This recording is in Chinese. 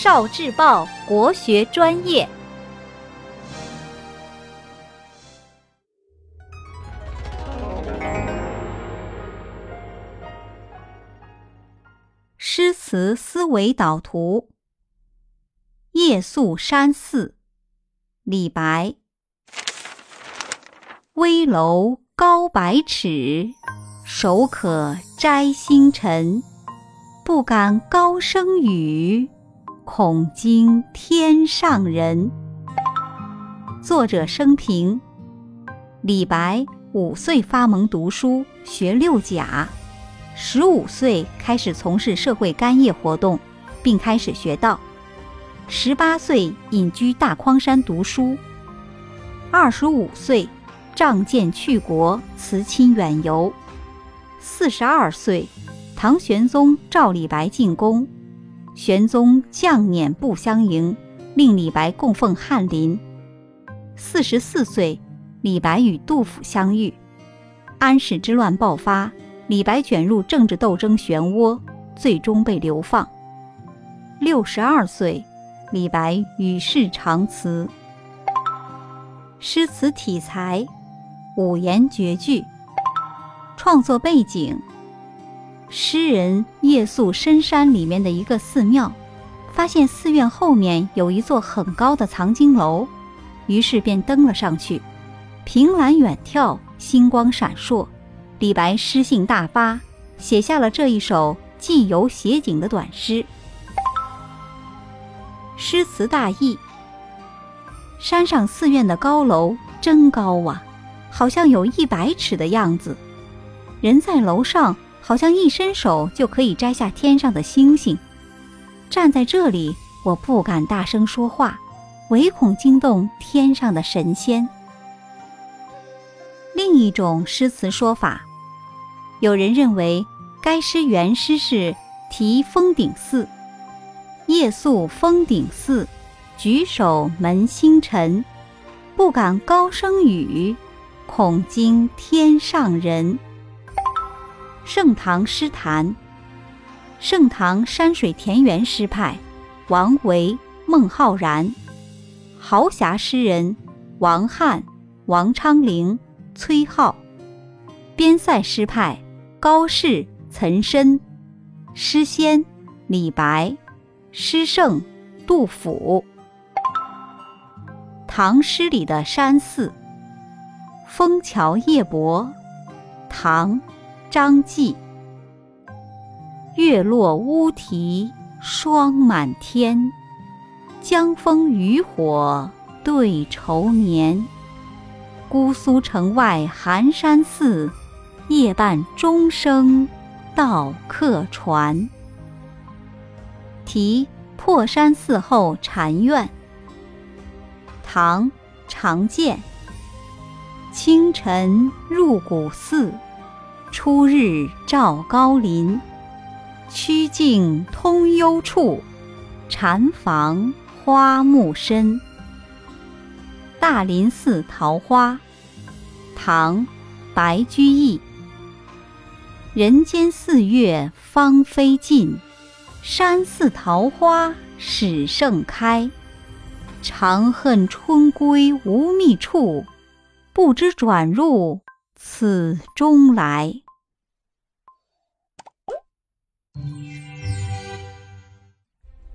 少智报国学专业，诗词思维导图。夜宿山寺，李白。危楼高百尺，手可摘星辰。不敢高声语，恐惊天上人。作者生平：李白五岁发蒙读书，学六甲；十五岁开始从事社会干业活动，并开始学道；十八岁隐居大匡山读书；二十五岁仗剑去国，辞亲远游；四十二岁。唐玄宗召李白进宫，玄宗降辇不相迎，令李白供奉翰林。四十四岁，李白与杜甫相遇，安史之乱爆发，李白卷入政治斗争漩涡，最终被流放。六十二岁，李白与世长辞。诗词体裁：五言绝句。创作背景。诗人夜宿深山里面的一个寺庙，发现寺院后面有一座很高的藏经楼，于是便登了上去。凭栏远眺，星光闪烁，李白诗兴大发，写下了这一首寄游写景的短诗。诗词大意：山上寺院的高楼真高啊，好像有一百尺的样子，人在楼上。好像一伸手就可以摘下天上的星星。站在这里，我不敢大声说话，唯恐惊动天上的神仙。另一种诗词说法，有人认为该诗原诗是题封顶寺：“夜宿封顶寺，举手门星辰，不敢高声语，恐惊天上人。”盛唐诗坛，盛唐山水田园诗派，王维、孟浩然，豪侠诗人王翰、王昌龄、崔颢，边塞诗派高适、岑参，诗仙李白，诗圣杜甫。唐诗里的山寺，枫桥夜泊，唐。张继，月落乌啼霜满天，江枫渔火对愁眠。姑苏城外寒山寺，夜半钟声到客船。题破山寺后禅院。唐常建。清晨入古寺。初日照高林，曲径通幽处，禅房花木深。大林寺桃花，唐·白居易。人间四月芳菲尽，山寺桃花始盛开。长恨春归无觅处，不知转入。此中来，